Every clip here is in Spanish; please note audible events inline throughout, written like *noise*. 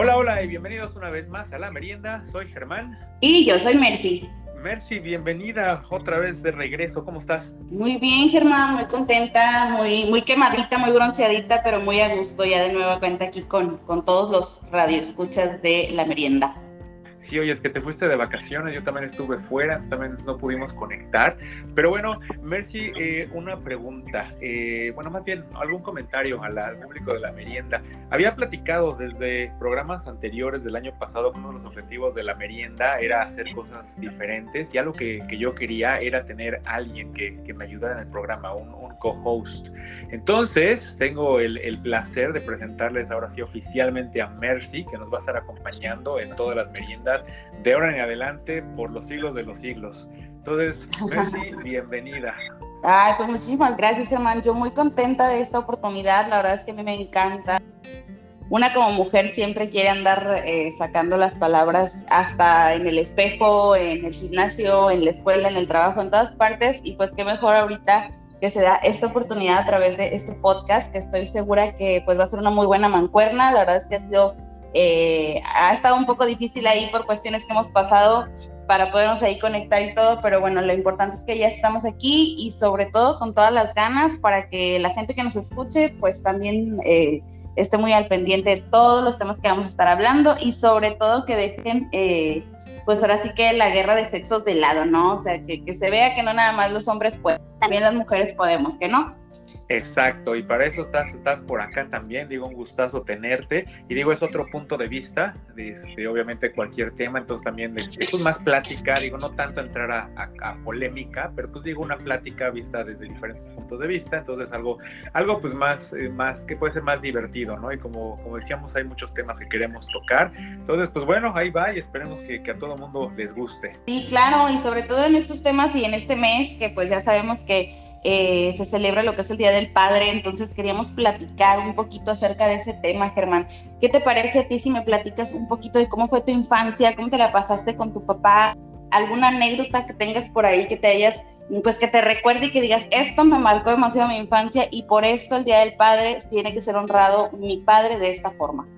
Hola, hola y bienvenidos una vez más a La Merienda. Soy Germán. Y yo soy Mercy. Mercy, bienvenida otra vez de regreso. ¿Cómo estás? Muy bien, Germán, muy contenta, muy, muy quemadita, muy bronceadita, pero muy a gusto ya de nueva cuenta aquí con, con todos los radioescuchas de La Merienda. Sí, oye, que te fuiste de vacaciones, yo también estuve fuera, también no pudimos conectar. Pero bueno, Mercy, eh, una pregunta, eh, bueno, más bien algún comentario al público de la merienda. Había platicado desde programas anteriores del año pasado que uno de los objetivos de la merienda era hacer cosas diferentes y algo que, que yo quería era tener alguien que, que, me ayudara en el programa, un, un co-host. Entonces, tengo el, el placer de presentarles ahora sí oficialmente a Mercy, que nos va a estar acompañando en todas las meriendas de ahora en adelante por los siglos de los siglos. Entonces, *laughs* bienvenida. Ay, pues muchísimas gracias, Germán. Yo muy contenta de esta oportunidad. La verdad es que a mí me encanta. Una como mujer siempre quiere andar eh, sacando las palabras hasta en el espejo, en el gimnasio, en la escuela, en el trabajo, en todas partes. Y pues qué mejor ahorita que se da esta oportunidad a través de este podcast, que estoy segura que pues va a ser una muy buena mancuerna. La verdad es que ha sido eh, ha estado un poco difícil ahí por cuestiones que hemos pasado para podernos ahí conectar y todo, pero bueno, lo importante es que ya estamos aquí y sobre todo con todas las ganas para que la gente que nos escuche pues también eh, esté muy al pendiente de todos los temas que vamos a estar hablando y sobre todo que dejen eh, pues ahora sí que la guerra de sexos de lado, ¿no? O sea, que, se vea que no nada más los hombres pueden, también las mujeres podemos, que no. Exacto, y para eso estás, por acá también, digo, un gustazo tenerte, y digo, es otro punto de vista, este, obviamente cualquier tema, entonces también es más plática, digo, no tanto entrar a, polémica, pero pues digo, una plática vista desde diferentes puntos de vista, entonces algo, algo pues más, eh, más, que puede ser más divertido, ¿no? Y como, como decíamos, hay muchos temas que queremos tocar, entonces pues bueno, ahí va y esperemos que, que a todo mundo les guste. Sí, claro, y sobre todo en estos temas y en este mes, que pues ya sabemos que eh, se celebra lo que es el Día del Padre, entonces queríamos platicar un poquito acerca de ese tema, Germán. ¿Qué te parece a ti si me platicas un poquito de cómo fue tu infancia, cómo te la pasaste con tu papá, alguna anécdota que tengas por ahí que te hayas, pues que te recuerde y que digas, esto me marcó demasiado mi infancia y por esto el Día del Padre tiene que ser honrado mi padre de esta forma?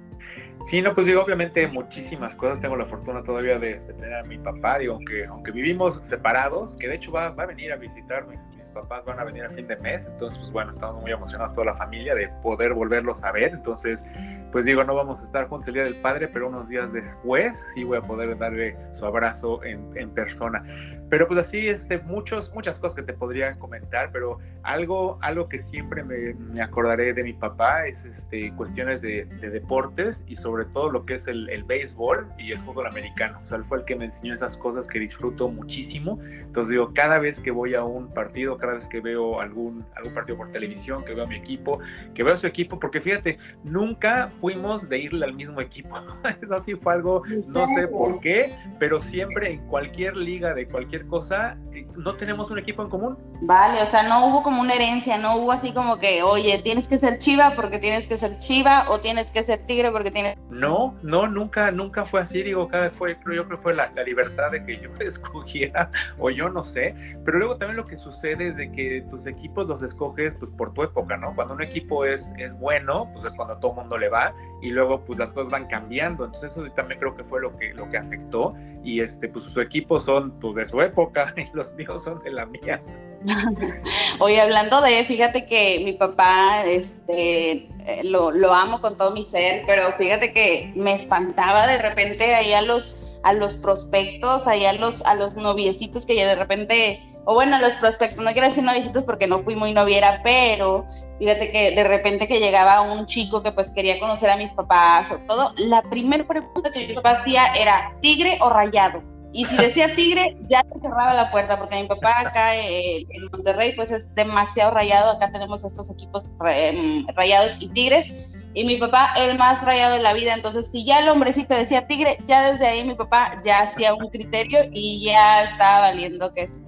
Sí, no, pues digo, obviamente muchísimas cosas. Tengo la fortuna todavía de, tener a mi papá, digo, aunque, aunque vivimos separados, que de hecho va, va a venir a visitarme papás van a venir a fin de mes, entonces pues bueno, estamos muy emocionados toda la familia de poder volverlos a ver, entonces pues digo, no vamos a estar juntos el Día del Padre, pero unos días después sí voy a poder darle su abrazo en, en persona. Pero pues así, este, muchos, muchas cosas que te podrían comentar, pero algo, algo que siempre me, me acordaré de mi papá es este, cuestiones de, de, deportes y sobre todo lo que es el, el, béisbol y el fútbol americano. O sea, él fue el que me enseñó esas cosas que disfruto muchísimo. Entonces digo, cada vez que voy a un partido, cada vez que veo algún, algún partido por televisión, que veo a mi equipo, que veo a su equipo, porque fíjate, nunca fuimos de irle al mismo equipo. *laughs* Eso sí fue algo, no sé por qué, pero siempre en cualquier liga de cualquier cosa, eh, no tenemos un equipo en común. Vale, o sea, no hubo como una herencia, no hubo así como que, oye, tienes que ser chiva porque tienes que ser chiva o tienes que ser tigre porque tienes... *laughs* No, no, nunca, nunca fue así, digo, cada fue, yo creo que fue la, la libertad de que *laughs* yo escogiera o yo no sé, pero luego también lo que sucede es de que tus equipos los escoges pues por tu época, ¿no? Cuando un equipo es, es bueno, pues es cuando a todo mundo le va y luego pues las cosas van cambiando, entonces eso también creo que fue lo que, lo que afectó y este, pues sus equipos son pues de su época *laughs* y los míos son de la mía. *laughs* Oye, hablando de, fíjate que mi papá, este, lo, lo, amo con todo mi ser, pero fíjate que me espantaba de repente ahí a los, a los prospectos, ahí a los, a los noviecitos que ya de repente o bueno, los prospectos, no quiero decir noviecitos porque no fui muy noviera, pero fíjate que de repente que llegaba un chico que pues quería conocer a mis papás o todo, la primera pregunta que yo hacía era tigre o rayado. Y si decía *laughs* tigre, ya se cerraba la puerta, porque mi papá acá eh, en Monterrey pues es demasiado rayado, acá tenemos estos equipos em, rayados y tigres, y mi papá el más rayado de la vida, entonces si ya el hombrecito decía tigre, ya desde ahí mi papá ya hacía un criterio y ya estaba valiendo que es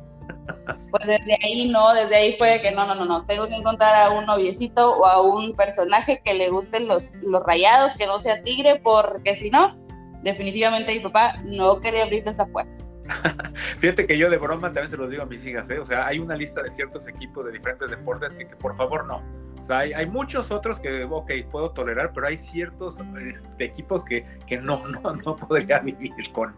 pues desde ahí no, desde ahí fue que no, no, no, no, tengo que encontrar a un noviecito o a un personaje que le gusten los, los rayados, que no sea tigre, porque si no, definitivamente mi papá no quería abrir esa puerta. *laughs* Fíjate que yo de broma también se los digo a mis hijas, ¿eh? O sea, hay una lista de ciertos equipos de diferentes deportes que, por favor no. O sea, hay, muchos otros que, ok, puedo tolerar, pero hay ciertos este, equipos que, que no, no, no podría *laughs* vivir con.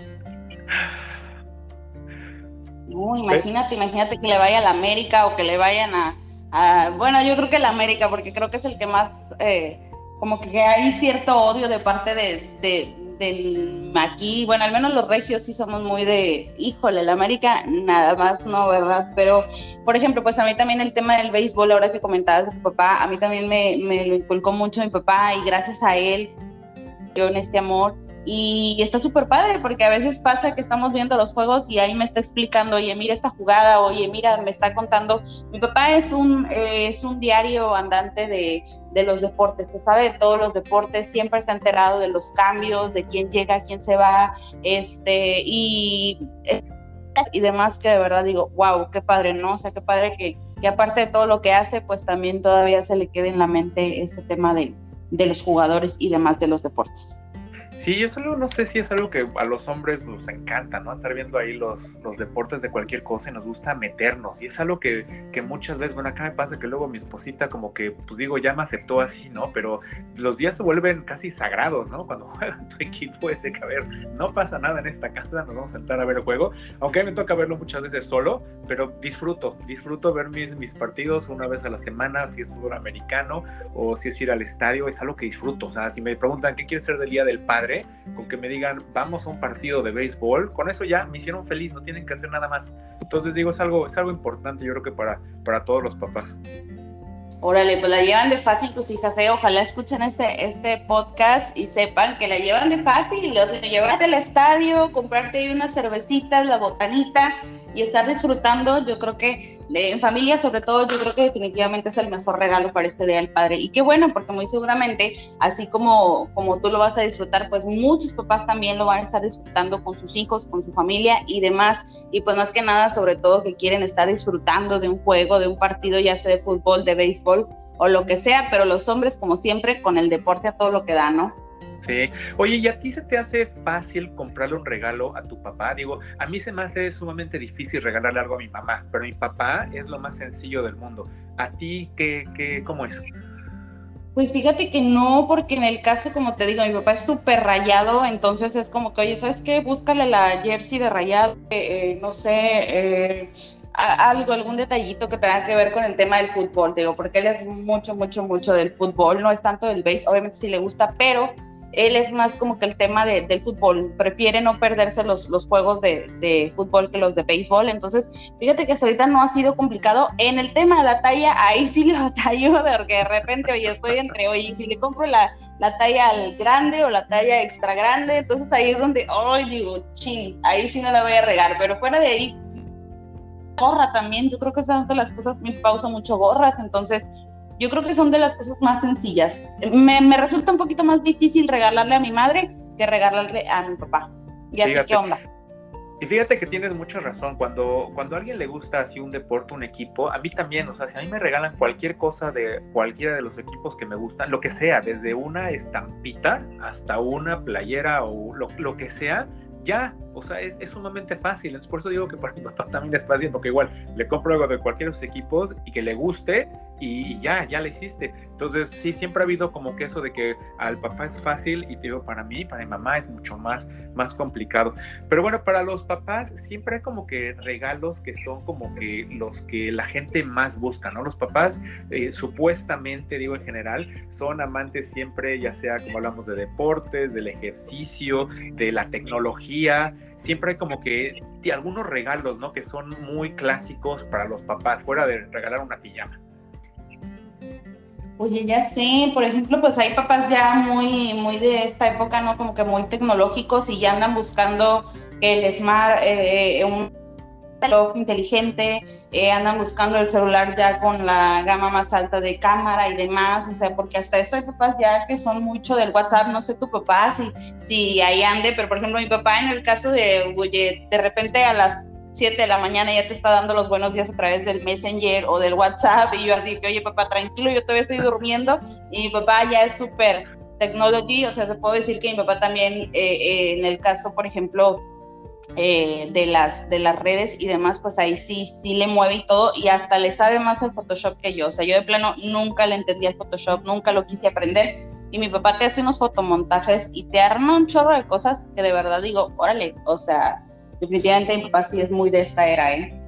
No, imagínate, imagínate que le vaya a la América o que le vayan a, bueno, yo creo que la América, porque creo que es el que más, eh, como que hay cierto odio de parte de, del aquí, bueno, al menos los regios sí somos muy de, híjole, la América nada más no, ¿verdad? Pero, por ejemplo, pues a mí también el tema del béisbol, ahora que comentabas de tu papá, a mí también me, me lo inculcó mucho mi papá y gracias a él, yo en este amor, y está súper padre porque a veces pasa que estamos viendo los juegos y ahí me está explicando, oye, mira esta jugada, oye, mira, me está contando. Mi papá es un, eh, es un diario andante de, de, los deportes, que sabe de todos los deportes, siempre está enterado de los cambios, de quién llega, quién se va, este, y, y demás que de verdad digo, wow, qué padre, ¿no? O sea, qué padre que, que aparte de todo lo que hace, pues también todavía se le quede en la mente este tema de, de los jugadores y demás de los deportes. Sí, yo solo no sé si es algo que a los hombres nos encanta, ¿no? Estar viendo ahí los, los deportes de cualquier cosa y nos gusta meternos. Y es algo que, que, muchas veces, bueno, acá me pasa que luego mi esposita como que, pues digo, ya me aceptó así, ¿no? Pero los días se vuelven casi sagrados, ¿no? Cuando *laughs* juega tu equipo ese que, a ver, no pasa nada en esta casa, nos vamos a sentar a ver el juego. Aunque a mí me toca verlo muchas veces solo, pero disfruto, disfruto ver mis, mis partidos una vez a la semana, si es fútbol americano o si es ir al estadio, es algo que disfruto. O sea, si me preguntan qué quiere ser del Día del Padre, con que me digan, vamos a un partido de béisbol, con eso ya me hicieron feliz, no tienen que hacer nada más. Entonces digo, es algo, es algo importante, yo creo que para, para todos los papás. Órale, pues la llevan de fácil tus hijas, ¿eh? Ojalá escuchen este, este podcast y sepan que la llevan de fácil, sea, llevarte al estadio, comprarte unas cervecitas, la botanita, y estar disfrutando, yo creo que en familia sobre todo, yo creo que definitivamente es el mejor regalo para este Día del Padre. Y qué bueno, porque muy seguramente, así como, como tú lo vas a disfrutar, pues muchos papás también lo van a estar disfrutando con sus hijos, con su familia y demás. Y pues más que nada, sobre todo que quieren estar disfrutando de un juego, de un partido, ya sea de fútbol, de béisbol o lo que sea, pero los hombres, como siempre, con el deporte a todo lo que da, ¿no? Sí. Oye, ¿y a ti se te hace fácil comprarle un regalo a tu papá? Digo, a mí se me hace sumamente difícil regalarle algo a mi mamá, pero mi papá es lo más sencillo del mundo. ¿A ti qué, qué cómo es? Pues fíjate que no, porque en el caso, como te digo, mi papá es súper rayado, entonces es como que, oye, ¿sabes qué? Búscale la jersey de rayado, eh, eh, no sé, eh, algo, algún detallito que tenga que ver con el tema del fútbol, digo, porque él es mucho, mucho, mucho del fútbol, no es tanto del base, obviamente sí le gusta, pero él es más como que el tema de, del fútbol, prefiere no perderse los, los juegos de, de, fútbol que los de béisbol, entonces fíjate que hasta ahorita no ha sido complicado. En el tema de la talla, ahí sí le *laughs* batallo, porque de repente, oye, estoy entre, oye, si le compro la, la talla al grande o la talla extra grande, entonces ahí es donde, ay, digo, ching, ahí sí no la voy a regar, pero fuera de ahí, gorra también, yo creo que esas son de las cosas, mi pausa mucho gorras, entonces yo creo que son de las cosas más sencillas. Me, me, resulta un poquito más difícil regalarle a mi madre que regalarle a mi papá. ¿Y a qué onda? Y fíjate que tienes mucha razón, cuando, cuando a alguien le gusta así un deporte, un equipo, a mí también, o sea, si a mí me regalan cualquier cosa de cualquiera de los equipos que me gustan, lo que sea, desde una estampita hasta una playera o lo, lo que sea, ya, o sea, es, es, sumamente fácil. Por eso digo que para mi papá también es fácil, porque igual le compro algo de cualquiera de sus equipos y que le guste y, ya, ya le hiciste. Entonces, sí, siempre ha habido como que eso de que al papá es fácil y te digo, para mí, para mi mamá es mucho más, más complicado. Pero bueno, para los papás siempre hay como que regalos que son como que los que la gente más busca, ¿no? Los papás, eh, supuestamente, digo en general, son amantes siempre, ya sea como hablamos de deportes, del ejercicio, de la tecnología siempre hay como que algunos regalos, ¿no? Que son muy clásicos para los papás, fuera de regalar una pijama. Oye, ya sé, por ejemplo, pues hay papás ya muy, muy de esta época, ¿no? Como que muy tecnológicos y ya andan buscando el smart, eh, un reloj inteligente, eh, andan buscando el celular ya con la gama más alta de cámara y demás, o sea, porque hasta eso hay papás ya que son mucho del WhatsApp, no sé tu papá si, si ahí ande, pero por ejemplo mi papá en el caso de, oye, de repente a las 7 de la mañana ya te está dando los buenos días a través del Messenger o del WhatsApp y yo así que, oye papá, tranquilo, yo todavía estoy durmiendo y mi papá ya es súper technology, o sea, se puede decir que mi papá también, eh, eh, en el caso, por ejemplo, eh, de, las, de las redes y demás, pues ahí sí, sí le mueve y todo, y hasta le sabe más el Photoshop que yo. O sea, yo de plano nunca le entendía el Photoshop, nunca lo quise aprender. Y mi papá te hace unos fotomontajes y te arma un chorro de cosas que de verdad digo, órale, o sea, definitivamente mi papá sí es muy de esta era, ¿eh?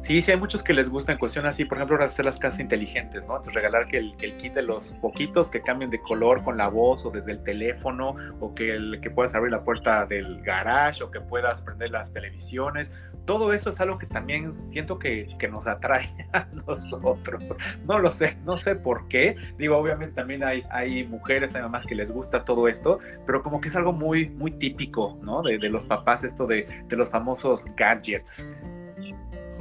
Sí, sí, hay muchos que les gusta en cuestión así, por ejemplo, hacer las casas inteligentes, ¿no? Entonces regalar que el, que el kit de los poquitos que cambien de color con la voz o desde el teléfono, o que, el, que puedas abrir la puerta del garage, o que puedas prender las televisiones. Todo eso es algo que también siento que, que nos atrae *laughs* a nosotros. No lo sé, no sé por qué. Digo, obviamente también hay, hay mujeres, hay mamás que les gusta todo esto, pero como que es algo muy, muy típico, ¿no? De, de los papás, esto de, de los famosos gadgets.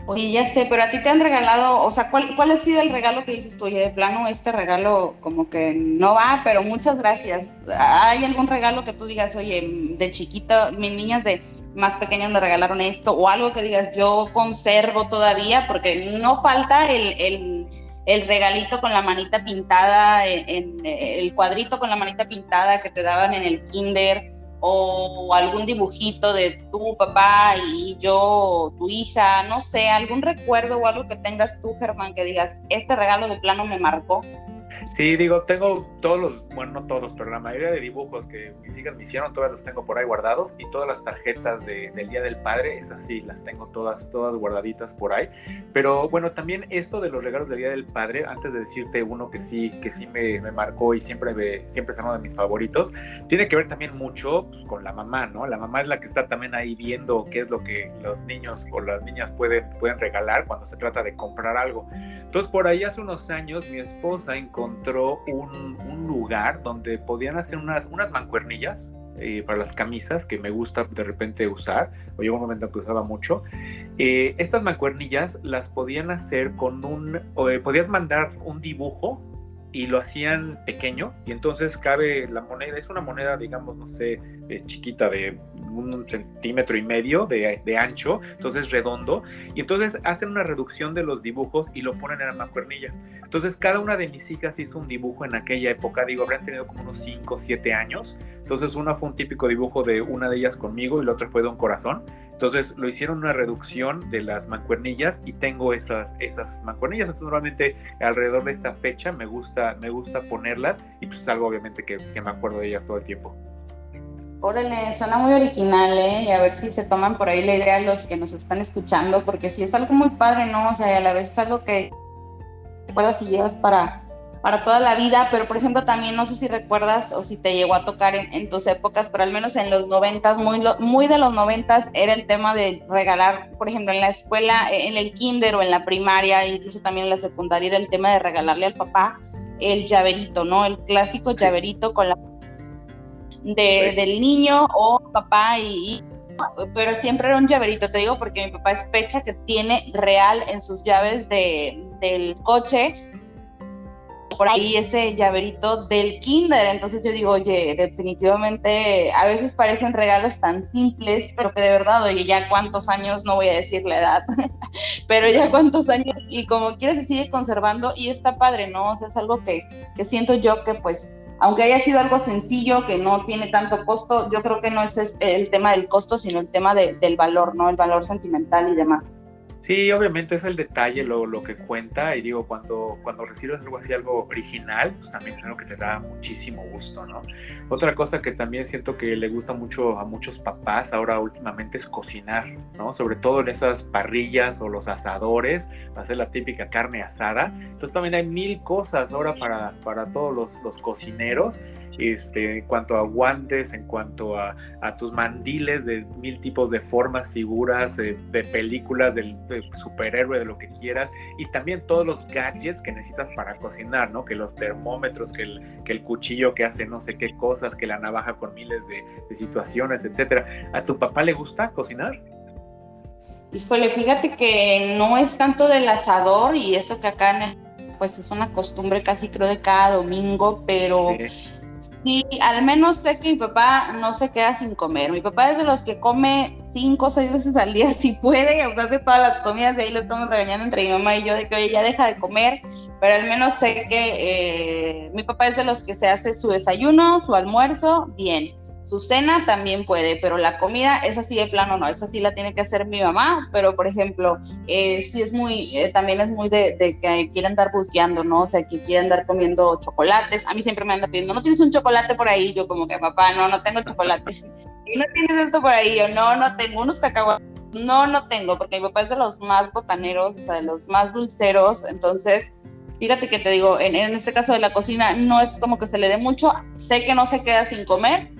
Oye, ya sé, pero a ti te han regalado, o sea, ¿cuál, cuál ha sido el regalo que dices tú? Oye, de plano, este regalo como que no va, pero muchas gracias. ¿Hay algún regalo que tú digas, oye, de chiquita, mis niñas de más pequeñas me regalaron esto, o algo que digas, yo conservo todavía, porque no falta el, el, el regalito con la manita pintada, en, el cuadrito con la manita pintada que te daban en el kinder, o algún dibujito de tu papá y yo, tu hija, no sé, algún recuerdo o algo que tengas tú, Germán, que digas, este regalo de plano me marcó. Sí, digo, tengo todos los, bueno, no todos, pero la mayoría de dibujos que mis hijas me hicieron, todas los tengo por ahí guardados y todas las tarjetas de, del Día del Padre, esas sí, las tengo todas, todas guardaditas por ahí. Pero bueno, también esto de los regalos del Día del Padre, antes de decirte uno que sí, que sí me, me marcó y siempre, me, siempre es uno de mis favoritos, tiene que ver también mucho pues, con la mamá, ¿no? La mamá es la que está también ahí viendo qué es lo que los niños o las niñas pueden, pueden regalar cuando se trata de comprar algo. Entonces, por ahí hace unos años mi esposa encontró un, un lugar donde podían hacer unas, unas mancuernillas eh, para las camisas que me gusta de repente usar, o llegó un momento que usaba mucho. Eh, estas mancuernillas las podían hacer con un, eh, podías mandar un dibujo y lo hacían pequeño y entonces cabe la moneda, es una moneda digamos, no sé, chiquita de un centímetro y medio de, de, ancho, entonces redondo, y entonces hacen una reducción de los dibujos y lo ponen en la mancuernilla. Entonces cada una de mis hijas hizo un dibujo en aquella época, digo, habrían tenido como unos 5 o 7 años, entonces una fue un típico dibujo de una de ellas conmigo y la otra fue de un corazón, entonces lo hicieron una reducción de las mancuernillas y tengo esas, esas mancuernillas. Entonces normalmente alrededor de esta fecha me gusta, me gusta ponerlas y pues es algo obviamente que, que me acuerdo de ellas todo el tiempo. Órale, suena muy original, ¿eh? Y a ver si se toman por ahí la idea los que nos están escuchando, porque sí es algo muy padre, ¿no? O sea, a la vez es algo que recuerdas si llevas para, para toda la vida, pero por ejemplo también no sé si recuerdas o si te llegó a tocar en, tus épocas, pero al menos en los noventas, muy, muy de los noventas era el tema de regalar, por ejemplo, en la escuela, en el kinder o en la primaria, incluso también en la secundaria, era el tema de regalarle al papá el llaverito, ¿no? El clásico llaverito con la del niño o papá y, pero siempre era un llaverito, te digo, porque mi papá es fecha que tiene real en sus llaves de, del coche por ahí ese llaverito del kinder. Entonces yo digo, oye, definitivamente a veces parecen regalos tan simples, pero que de verdad, oye, ya cuántos años, no voy a decir la edad, *laughs* pero ya cuántos años y como quieres se sigue conservando y está padre, ¿no? O sea, es algo que, que siento yo que pues aunque haya sido algo sencillo, que no tiene tanto costo, yo creo que no es el tema del costo, sino el tema de, del valor, ¿no? El valor sentimental y demás. Sí, obviamente es el detalle lo, lo, que cuenta y digo, cuando, cuando recibes algo así, algo original, pues también es algo que te da muchísimo gusto, ¿no? Otra cosa que también siento que le gusta mucho a muchos papás ahora últimamente es cocinar, ¿no? Sobre todo en esas parrillas o los asadores, hacer la típica carne asada. Entonces también hay mil cosas ahora para, para todos los, los cocineros este, en cuanto a guantes, en cuanto a, tus mandiles de mil tipos de formas, figuras, eh, de películas, del, superhéroe, de lo que quieras, y también todos los gadgets que necesitas para cocinar, ¿no? Que los termómetros, que el, que el cuchillo que hace no sé qué cosas, que la navaja con miles de, de situaciones, etcétera. ¿A tu papá le gusta cocinar? Híjole, fíjate que no es tanto del asador y eso que acá en el, pues es una costumbre casi creo de cada domingo, pero Sí, al menos sé que mi papá no se queda sin comer. Mi papá es de los que come cinco o seis veces al día si puede, hace todas las comidas y ahí lo estamos regañando entre mi mamá y yo de que oye, ya deja de comer, pero al menos sé que eh, mi papá es de los que se hace su desayuno, su almuerzo, bien Su cena también puede, pero la comida, es así de plano no, esa sí la tiene que hacer mi mamá, pero por ejemplo, eh, sí es muy, eh, también es muy de, que quiere andar busqueando, ¿no? O sea, que quiere andar comiendo chocolates. A mí siempre me anda pidiendo, ¿no tienes un chocolate por ahí? Yo como que, papá, no, no tengo chocolates. *laughs* ¿Y no tienes esto por ahí? Yo, no, no tengo unos cacahuates. No, no tengo, porque mi papá es de los más botaneros, o sea, de los más dulceros, entonces fíjate que te digo, en, en, este caso de la cocina no es como que se le dé mucho, sé que no se queda sin comer,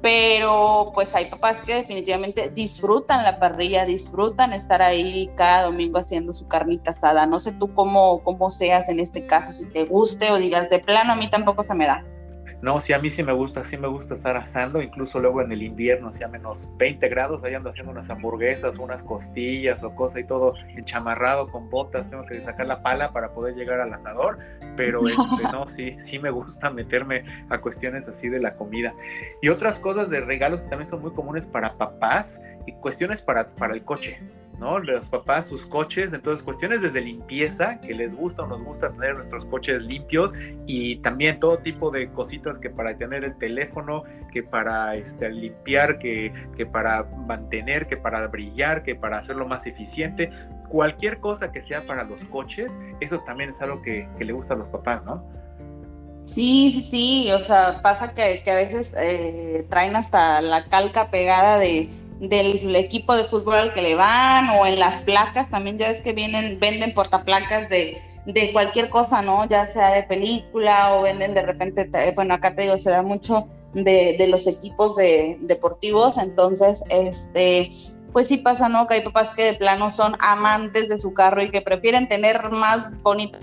pero pues hay papás que definitivamente disfrutan la parrilla, disfrutan estar ahí cada domingo haciendo su carnita asada. No sé tú cómo, cómo seas en este caso, si te guste o digas de plano, a mí tampoco se me da. No, sí, a mí sí me gusta, sí me gusta estar asando, incluso luego en el invierno, a menos 20 grados, ahí ando haciendo unas hamburguesas, unas costillas o cosa y todo enchamarrado con botas, tengo que sacar la pala para poder llegar al asador, pero este, *laughs* no, sí, sí me gusta meterme a cuestiones así de la comida. Y otras cosas de regalos que también son muy comunes para papás y cuestiones para, para el coche. ¿No? Los papás, sus coches, entonces cuestiones desde limpieza, que les gusta o nos gusta tener nuestros coches limpios y también todo tipo de cositas que para tener el teléfono, que para este, limpiar, que, que para mantener, que para brillar, que para hacerlo más eficiente, cualquier cosa que sea para los coches, eso también es algo que, le gusta a los papás, ¿no? Sí, sí, sí, o sea, pasa que, a veces eh, traen hasta la calca pegada de del equipo de fútbol al que le van o en las placas, también ya es que vienen, venden portaplacas de, de cualquier cosa, ¿no? Ya sea de película o venden de repente, bueno, acá te digo, se da mucho de, de los equipos de, deportivos, entonces, este, pues sí pasa, ¿no? Que hay papás que de plano son amantes de su carro y que prefieren tener más bonito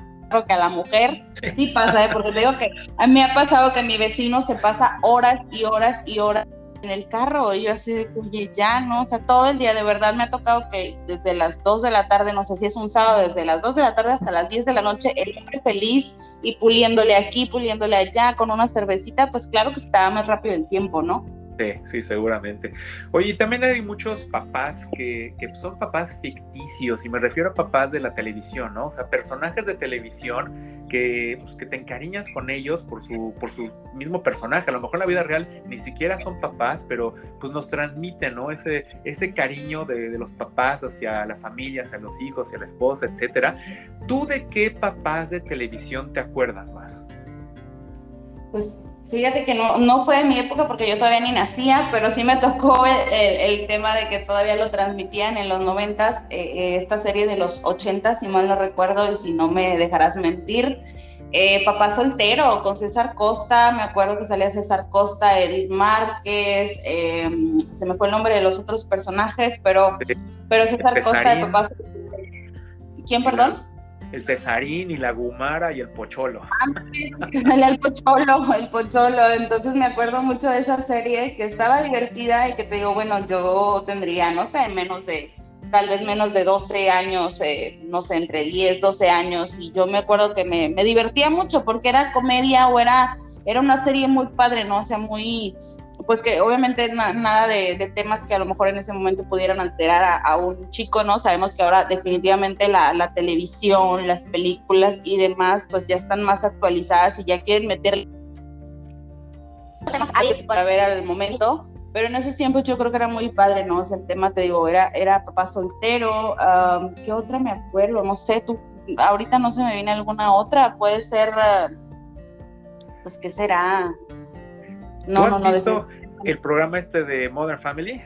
que a la mujer. Sí pasa, ¿eh? porque te digo que a mí me ha pasado que mi vecino se pasa horas y horas y horas en el carro. Y yo así de que, oye, ya, ¿no? O sea, todo el día de verdad me ha tocado que desde las 2 de la tarde, no sé si es un sábado, desde las 2 de la tarde hasta las 10 de la noche, el hombre feliz y puliéndole aquí, puliéndole allá con una cervecita, pues claro que estaba más rápido el tiempo, ¿no? Sí, sí, seguramente. Oye, también hay muchos papás que, son papás ficticios, y me refiero a papás de la televisión, ¿no? O sea, personajes de televisión que, pues, que te encariñas con ellos por su, por su mismo personaje. A lo mejor en la vida real ni siquiera son papás, pero pues nos transmiten, ¿no? Ese, ese cariño de, de los papás hacia la familia, hacia los hijos, hacia la esposa, etcétera. ¿Tú de qué papás de televisión te acuerdas más? Pues Fíjate que no, no fue de mi época porque yo todavía ni nacía, pero sí me tocó el, tema de que todavía lo transmitían en los noventas, eh, eh, esta serie de los ochentas, si mal no recuerdo, y si no me dejarás mentir. Eh, Papá Soltero con César Costa, me acuerdo que salía César Costa, Edith Márquez, em, se me fue el nombre de los otros personajes, pero, pero César Costa de Papá Soltero. ¿Quién, perdón? El Cesarín y la Gumara y el Pocholo. el Pocholo, el Pocholo. Entonces me acuerdo mucho de esa serie que estaba divertida y que te digo, bueno, yo tendría, no sé, menos de, tal vez menos de 12 años, eh, no sé, entre 10, 12 años. Y yo me acuerdo que me, me divertía mucho porque era comedia o era, era una serie muy padre, ¿no? O sea, muy pues que obviamente nada de, temas que a lo mejor en ese momento pudieran alterar a, un chico, ¿no? Sabemos que ahora definitivamente la, televisión, las películas y demás, pues ya están más actualizadas y ya quieren meter para ver al momento, pero en esos tiempos yo creo que era muy padre, ¿no? O sea, el tema, te digo, era, era papá soltero, ¿qué otra me acuerdo? No sé, tú, ahorita no se me viene alguna otra, puede ser, pues, ¿qué será? No, no, no. el programa este de Modern Family?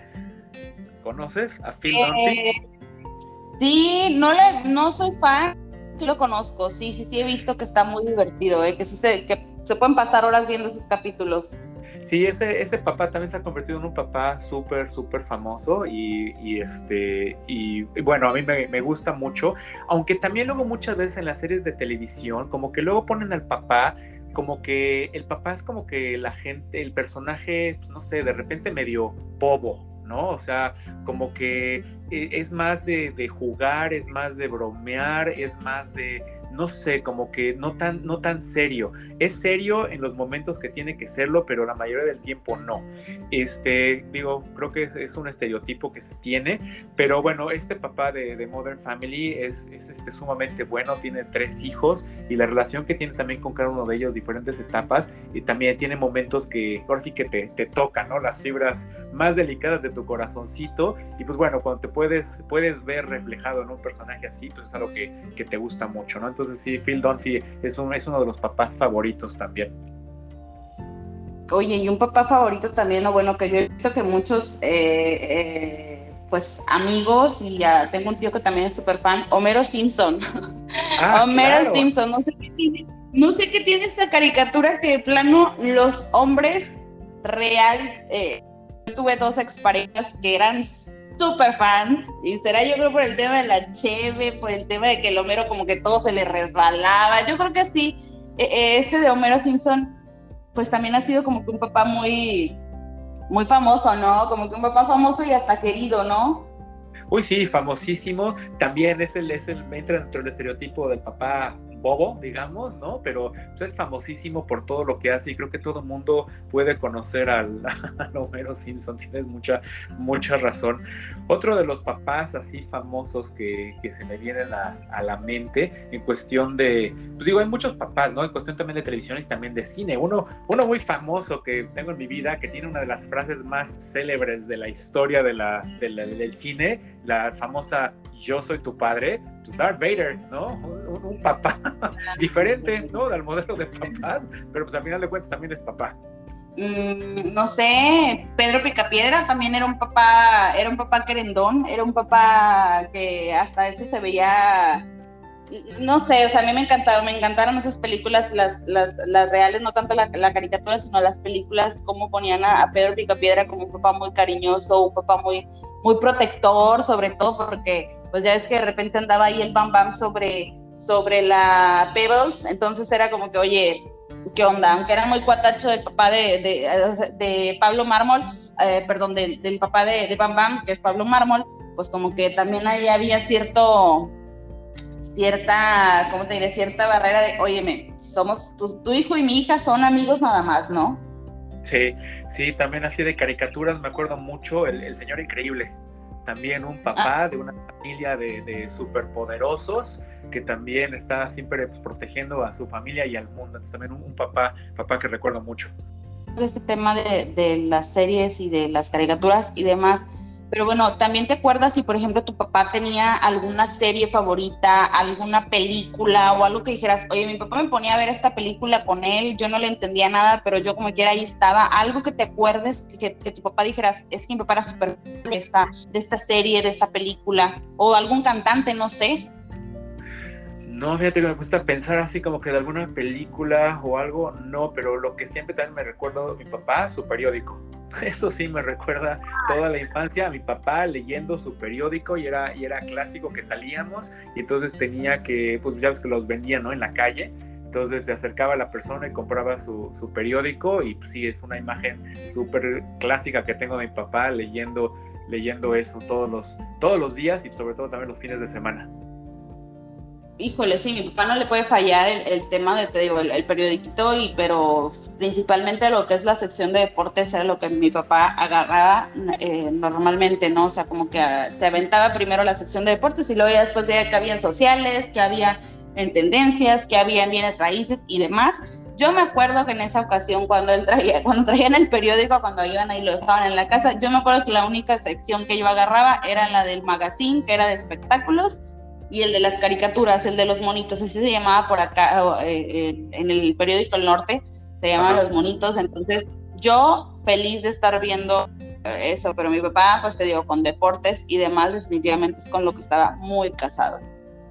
¿Conoces a Phil eh, Sí, no, le, no soy fan, sí lo conozco, sí, sí, sí he visto que está muy divertido, eh, que, sí se, que se pueden pasar horas viendo esos capítulos. Sí, ese, ese papá también se ha convertido en un papá súper, súper famoso y, y este, y, bueno, a mí me, me, gusta mucho, aunque también luego muchas veces en las series de televisión, como que luego ponen al papá como que el papá es como que la gente, el personaje, pues, no sé, de repente medio bobo, ¿no? O sea, como que eh, es más de, jugar, es más de bromear, es más de, no sé, como que no tan, no tan serio. Es serio en los momentos que tiene que serlo, pero la mayoría del tiempo no. Este, digo, creo que es un estereotipo que se tiene, pero bueno, este papá de, de Modern Family es, es este, sumamente bueno, tiene tres hijos y la relación que tiene también con cada uno de ellos, diferentes etapas, y también tiene momentos que ahora sí que te, te tocan, ¿no? Las fibras más delicadas de tu corazoncito, y pues bueno, cuando te puedes, puedes ver reflejado en un personaje así, pues es algo que, que te gusta mucho, ¿no? Entonces, sí, Phil Dunphy es, un, es uno de los papás favoritos también. Oye, y un papá favorito también, lo bueno, que yo he visto que muchos, eh, eh, pues, amigos, y ya tengo un tío que también es súper fan, Homero Simpson. Ah, *laughs* Homero Simpson, no sé, qué tiene, no sé qué tiene esta caricatura que de plano los hombres real, eh, tuve dos exparejas que eran súper fans. Y será yo creo por el tema de la cheve, por el tema de que el Homero como que todo se le resbalaba. Yo creo que sí, e, e, ese de Homero Simpson, pues también ha sido como que un papá muy, muy famoso, ¿no? Como que un papá famoso y hasta querido, ¿no? Uy, sí, famosísimo. También es el, es el, entra dentro del estereotipo del papá bobo, digamos, ¿no? Pero pues, es famosísimo por todo lo que hace y creo que todo mundo puede conocer al, *laughs* Homero Simpson, tienes mucha, mucha razón. Otro de los papás así famosos que, se me vienen a, la mente en cuestión de, pues digo, hay muchos papás, ¿no? En cuestión también de televisión y también de cine. Uno, uno muy famoso que tengo en mi vida, que tiene una de las frases más célebres de la historia de la, del cine, la famosa yo soy tu padre, pues Darth Vader, ¿no? Un, papá *laughs* diferente, ¿no? Del modelo de papás, pero pues al final de cuentas también es papá. Mm, no sé, Pedro Picapiedra también era un papá, era un papá querendón, era un papá que hasta eso se veía, no sé, o sea, a mí me encantaron, me encantaron esas películas, las, las, las reales, no tanto la, caricatura, sino las películas, como ponían a, a Pedro Picapiedra como un papá muy cariñoso, un papá muy, muy protector, sobre todo porque pues ya es que de repente andaba ahí el Bam Bam sobre, sobre la Pebbles, entonces era como que, oye, ¿qué onda? Aunque era muy cuatacho el papá de, de, Pablo Mármol, eh, perdón, del papá de, Bam Bam, que es Pablo Mármol, pues como que también ahí había cierto, cierta, ¿cómo te diré? Cierta barrera de, óyeme, somos, tu, hijo y mi hija son amigos nada más, ¿no? Sí, sí, también así de caricaturas, me acuerdo mucho, el, el señor increíble también un papá de una familia de, de superpoderosos que también está siempre pues, protegiendo a su familia y al mundo. Entonces también un, papá, papá que recuerdo mucho. Este tema de, de, las series y de las caricaturas y demás, pero bueno, también te acuerdas si, por ejemplo, tu papá tenía alguna serie favorita, alguna película o algo que dijeras, oye, mi papá me ponía a ver esta película con él, yo no le entendía nada, pero yo como quiera ahí estaba. Algo que te acuerdes, que, tu papá dijeras, es que mi papá era súper de esta, de esta serie, de esta película, o algún cantante, no sé. No, fíjate que me gusta pensar así como que de alguna película o algo, no, pero lo que siempre también me recuerdo mi papá, su periódico. *laughs* Eso sí me recuerda toda la infancia a mi papá leyendo su periódico y era, y era clásico que salíamos y entonces tenía que, pues ya ves que los vendían ¿no? en la calle, entonces se acercaba a la persona y compraba su, su periódico y pues, sí, es una imagen súper clásica que tengo de mi papá leyendo, leyendo eso todos los, todos los días y sobre todo también los fines de semana híjole, sí, mi papá no le puede fallar el, tema de, te digo, el, periodiquito, y, pero principalmente lo que es la sección de deportes era lo que mi papá agarraba eh, normalmente, ¿no? O sea, como que ah, se aventaba primero la sección de deportes y luego ya después veía que había en sociales, que había en tendencias, que había en bienes raíces y demás. Yo me acuerdo que en esa ocasión, cuando traía, *laughs* cuando traían el periódico, cuando iban ahí lo dejaban en la casa, yo me acuerdo que la única sección que yo agarraba era la del magazine, que era de espectáculos, y el de las caricaturas, el de los monitos, así se llamaba por acá, eh, eh, en el periódico El Norte, se llamaban los monitos, entonces yo feliz de estar viendo eh, eso, pero mi papá, pues te digo, con deportes y demás, definitivamente es con lo que estaba muy casado.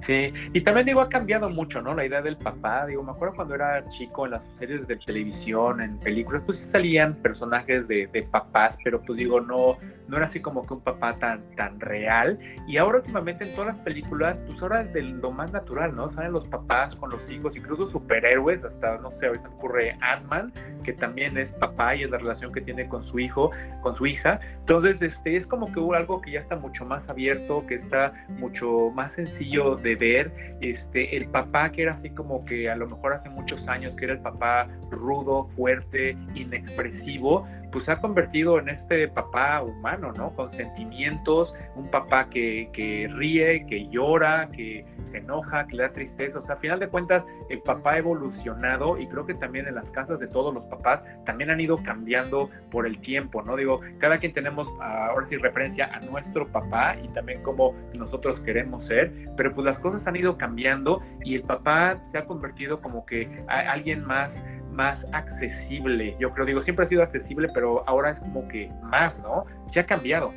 Sí, y también digo, ha cambiado mucho, ¿no? La idea del papá, digo, me acuerdo cuando era chico en las series de televisión, en películas, pues sí salían personajes de, papás, pero pues digo, no, no era así como que un papá tan, tan real. Y ahora últimamente en todas las películas, pues ahora de lo más natural, ¿no? Salen los papás con los hijos, incluso superhéroes, hasta, no sé, ahorita ocurre Ant-Man, que también es papá y es la relación que tiene con su hijo, con su hija. Entonces, este, es como que hubo algo que ya está mucho más abierto, que está mucho más sencillo de ver. Este, el papá que era así como que a lo mejor hace muchos años, que era el papá rudo, fuerte, inexpresivo, pues se ha convertido en este papá humano, ¿no? Con sentimientos, un papá que, que, ríe, que llora, que se enoja, que le da tristeza. O sea, a final de cuentas, el papá ha evolucionado y creo que también en las casas de todos los papás también han ido cambiando por el tiempo, ¿no? Digo, cada quien tenemos ahora sí referencia a nuestro papá y también cómo nosotros queremos ser, pero pues las cosas han ido cambiando y el papá se ha convertido como que a alguien más más accesible. Yo creo, digo, siempre ha sido accesible, pero ahora es como que más, ¿no? Se ha cambiado.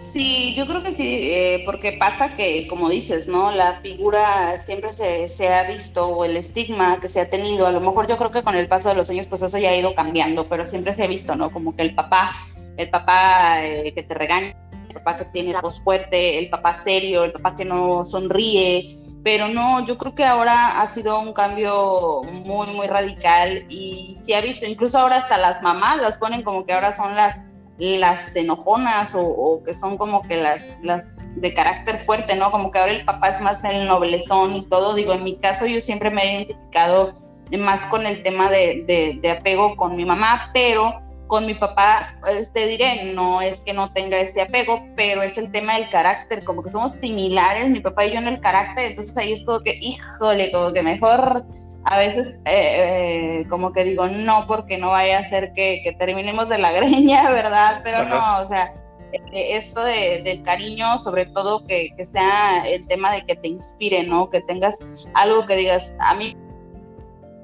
Sí, yo creo que sí, eh, porque pasa que, como dices, ¿no? La figura siempre se, se, ha visto, o el estigma que se ha tenido, a lo mejor yo creo que con el paso de los años, pues eso ya ha ido cambiando, pero siempre se ha visto, ¿no? Como que el papá, el papá eh, que te regaña, el papá que tiene la voz fuerte, el papá serio, el papá que no sonríe, pero no, yo creo que ahora ha sido un cambio muy, muy radical y se ha visto, incluso ahora hasta las mamás las ponen como que ahora son las, las enojonas o, que son como que las, las de carácter fuerte, ¿no? Como que ahora el papá es más el noblezón y todo. Digo, en mi caso yo siempre me he identificado más con el tema de, de, de apego con mi mamá, pero con mi papá, te diré, no es que no tenga ese apego, pero es el tema del carácter, como que somos similares, mi papá y yo en el carácter, entonces ahí es como que, híjole, como que mejor a veces eh, eh, como que digo, no, porque no vaya a ser que, terminemos de la *laughs* greña, ¿verdad? Pero no, o sea, eh, esto del cariño, sobre todo que, que sea el tema de que te inspire, ¿no? Que tengas algo que digas, a mí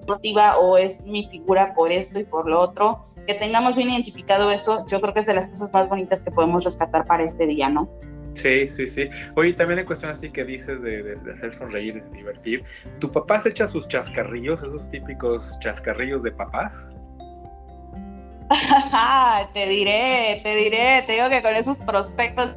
motiva o es mi figura por esto y por lo otro, que tengamos bien identificado eso, yo creo que es de las cosas más bonitas que podemos rescatar para este día, ¿no? Sí, sí, sí. Oye, también en cuestión así que dices de, hacer sonreír, de divertir, ¿tu papá se echa sus chascarrillos, esos típicos chascarrillos de papás? *laughs* te diré, te diré, te digo que con esos prospectos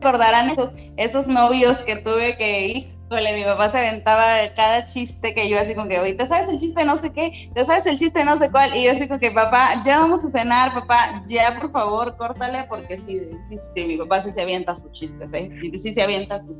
recordarán esos, esos novios que tuve que ir mi papá se aventaba cada chiste que yo así como que, ¿te sabes el chiste no sé qué? ¿Te sabes el chiste no sé cuál? Y yo así que, papá, ya vamos a cenar, papá, ya por favor, córtale, porque sí, sí, sí, mi papá sí se avienta sus chistes, ¿eh? Sí, sí se avienta sus,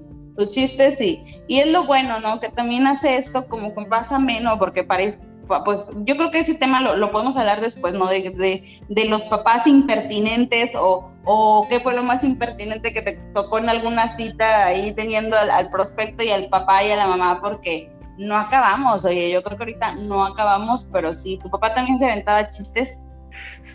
chistes, sí. Y es lo bueno, ¿no? Que también hace esto como con pasa menos, porque parece pues yo creo que ese tema lo, podemos hablar después, ¿no? De, de, los papás impertinentes o, o, qué fue lo más impertinente que te tocó en alguna cita ahí teniendo al, prospecto y al papá y a la mamá, porque no acabamos, oye, yo creo que ahorita no acabamos, pero sí, tu papá también se aventaba chistes.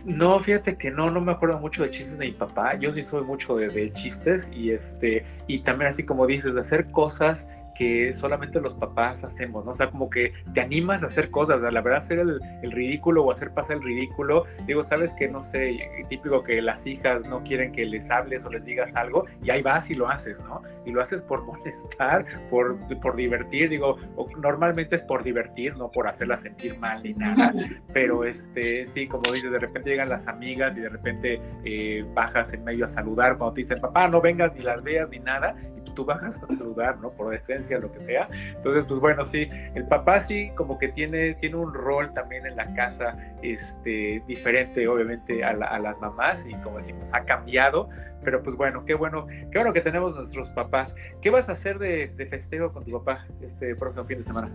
No, fíjate que no, no me acuerdo mucho de chistes de mi papá. Yo sí soy mucho de, de, chistes y este, y también así como dices, de hacer cosas que solamente los papás hacemos, ¿no? O sea, como que te animas a hacer cosas, a la verdad hacer el, ridículo o hacer pasar el ridículo, digo, sabes que, no sé, típico que las hijas no quieren que les hables o les digas algo, y ahí vas y lo haces, ¿no? Y lo haces por *laughs* molestar, por, por divertir, digo, normalmente es por divertir, no por hacerla sentir mal ni nada, *laughs* pero este, sí, como dices, de repente llegan las amigas y de repente eh, bajas en medio a saludar cuando te dicen, papá, no vengas ni las veas ni nada, tú bajas a saludar, ¿no? Por esencia, lo que sea. Entonces, pues bueno, sí, el papá sí como que tiene, tiene un rol también en la casa este, diferente, obviamente, a, las mamás y como decimos, ha cambiado, pero pues bueno, qué bueno, qué bueno que tenemos nuestros papás. ¿Qué vas a hacer de, de festejo con tu papá este próximo fin de semana?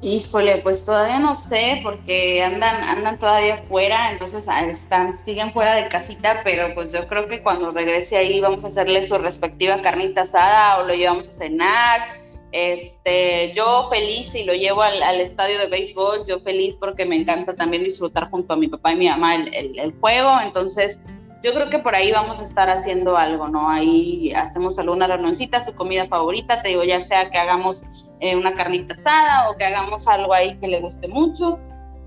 Híjole, pues todavía no sé porque andan, andan todavía fuera, entonces ah, están, siguen fuera de casita, pero pues yo creo que cuando regrese ahí vamos a hacerle su respectiva carnita asada o lo llevamos a cenar. Este, yo feliz y lo llevo al, estadio de béisbol, yo feliz porque me encanta también disfrutar junto a mi papá y mi mamá el, el juego, entonces yo creo que por ahí vamos a estar haciendo algo, ¿no? Ahí hacemos alguna reunioncita, su comida favorita, te digo, ya sea que hagamos eh, una carnita asada o que hagamos algo ahí que le guste mucho.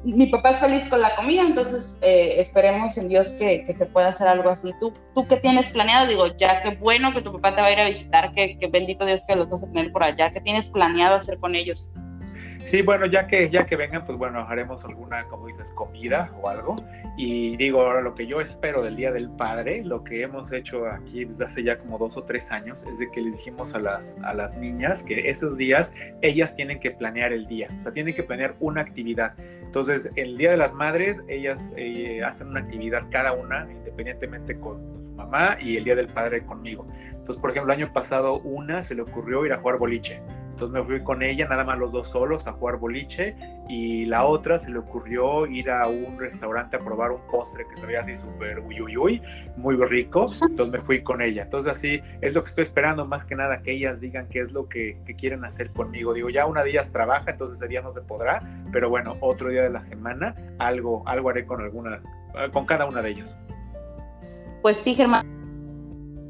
Mi papá es feliz con la comida, entonces eh, esperemos en Dios que, que, se pueda hacer algo así. ¿Tú, ¿Tú qué tienes planeado? Digo, ya qué bueno que tu papá te va a ir a visitar, que, que bendito Dios que los vas a tener por allá. ¿Qué tienes planeado hacer con ellos? Sí, bueno, ya que, ya que vengan, pues bueno, haremos alguna, como dices, comida o algo. Y digo, ahora lo que yo espero del Día del Padre, lo que hemos hecho aquí desde hace ya como dos o tres años, es de que les dijimos a las, a las niñas que esos días ellas tienen que planear el día, o sea, tienen que planear una actividad Entonces, el Día de las Madres, ellas eh, hacen una actividad cada una, independientemente con su mamá, y el Día del Padre conmigo. Entonces, por ejemplo, el año pasado una se le ocurrió ir a jugar boliche. Entonces me fui con ella, nada más los dos solos, a jugar boliche. Y la otra se le ocurrió ir a un restaurante a probar un postre que se veía así súper uy, uy, uy, muy rico. *laughs* Entonces me fui con ella. Entonces así es lo que estoy esperando, más que nada que ellas digan qué es lo que, que quieren hacer conmigo. Digo, ya una de ellas trabaja, entonces ese día no se podrá. Pero bueno, otro día de la semana, algo, algo haré con alguna, con cada una de ellas. Pues sí, Germán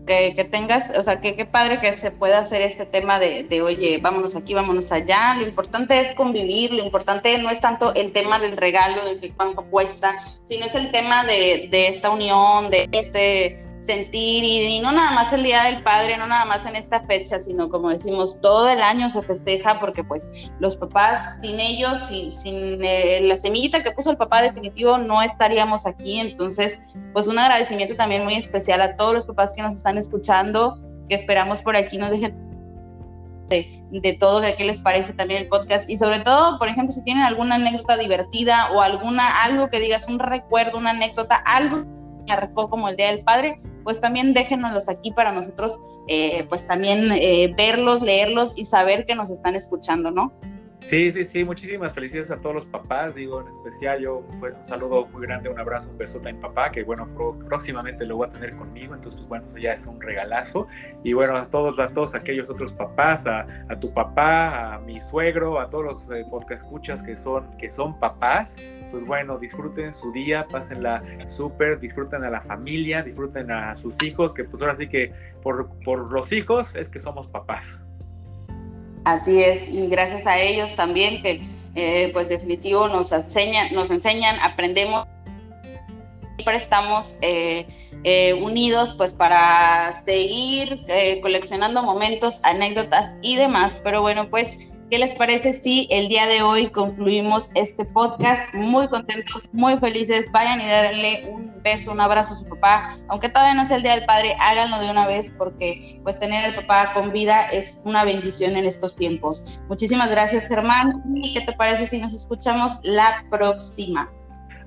que, tengas, o sea, que qué padre que se pueda hacer este tema de, de, oye, vámonos aquí, vámonos allá. Lo importante es convivir, lo importante no es tanto el tema del regalo, de que cuánto cuesta, sino es el tema de, de esta unión, de este sentir y, no nada más el Día del Padre, no nada más en esta fecha, sino como decimos, todo el año se festeja porque pues los papás, sin ellos, sin, sin eh, la semillita que puso el papá definitivo, no estaríamos aquí. Entonces, pues un agradecimiento también muy especial a todos los papás que nos están escuchando, que esperamos por aquí nos dejen de, de, todo, de qué les parece también el podcast y sobre todo, por ejemplo, si tienen alguna anécdota divertida o alguna, algo que digas, un recuerdo, una anécdota, algo marcó como el Día del Padre, pues también déjenoslos aquí para nosotros, eh, pues también eh, verlos, leerlos y saber que nos están escuchando, ¿no? Sí, sí, sí, muchísimas felicidades a todos los papás, digo, en especial yo un saludo muy grande, un abrazo, un besote a mi papá, que bueno, próximamente lo voy a tener conmigo, entonces pues bueno, eso ya es un regalazo, y bueno, a todos, a todos aquellos otros papás, a, a tu papá, a mi suegro, a todos los eh, podcast escuchas que son, que son papás, pues bueno, disfruten su día, pásenla súper, disfruten a la familia, disfruten a sus hijos, que pues ahora sí que por, por los hijos es que somos papás. Así es, y gracias a ellos también que eh, pues definitivo nos enseñan, nos enseñan, aprendemos, siempre estamos eh, eh, unidos pues para seguir coleccionando momentos, anécdotas y demás. Pero bueno, pues ¿Qué les parece si el día de hoy concluimos este podcast? Muy contentos, muy felices. Vayan y darle un beso, un abrazo a su papá. Aunque todavía no es el Día del Padre, háganlo de una vez porque pues tener al papá con vida es una bendición en estos tiempos. Muchísimas gracias, Germán. ¿Y qué te parece si nos escuchamos la próxima?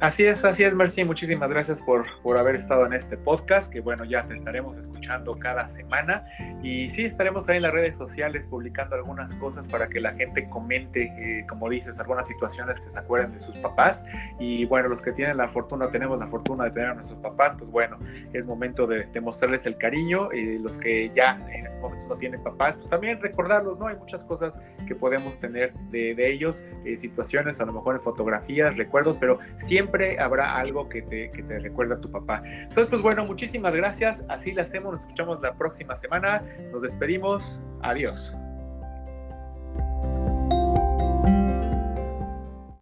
Así es, así es, Mercy. Muchísimas gracias por, por haber estado en este podcast, que bueno, ya te estaremos escuchando cada semana. Y sí, estaremos ahí en las redes sociales publicando algunas cosas para que la gente comente, eh, como dices, algunas situaciones que se acuerden de sus papás. Y bueno, los que tienen la fortuna, tenemos la fortuna de tener a nuestros papás, pues bueno, es momento de, mostrarles el cariño. Y los que ya en este momento no tienen papás, pues también recordarlos, ¿no? Hay muchas cosas que podemos tener de, de ellos, eh, situaciones, a lo mejor en fotografías, recuerdos, pero siempre habrá algo que te, que te recuerda a tu papá. Entonces, pues bueno, muchísimas gracias. Así la hacemos. Nos escuchamos la próxima semana. Nos despedimos. Adiós.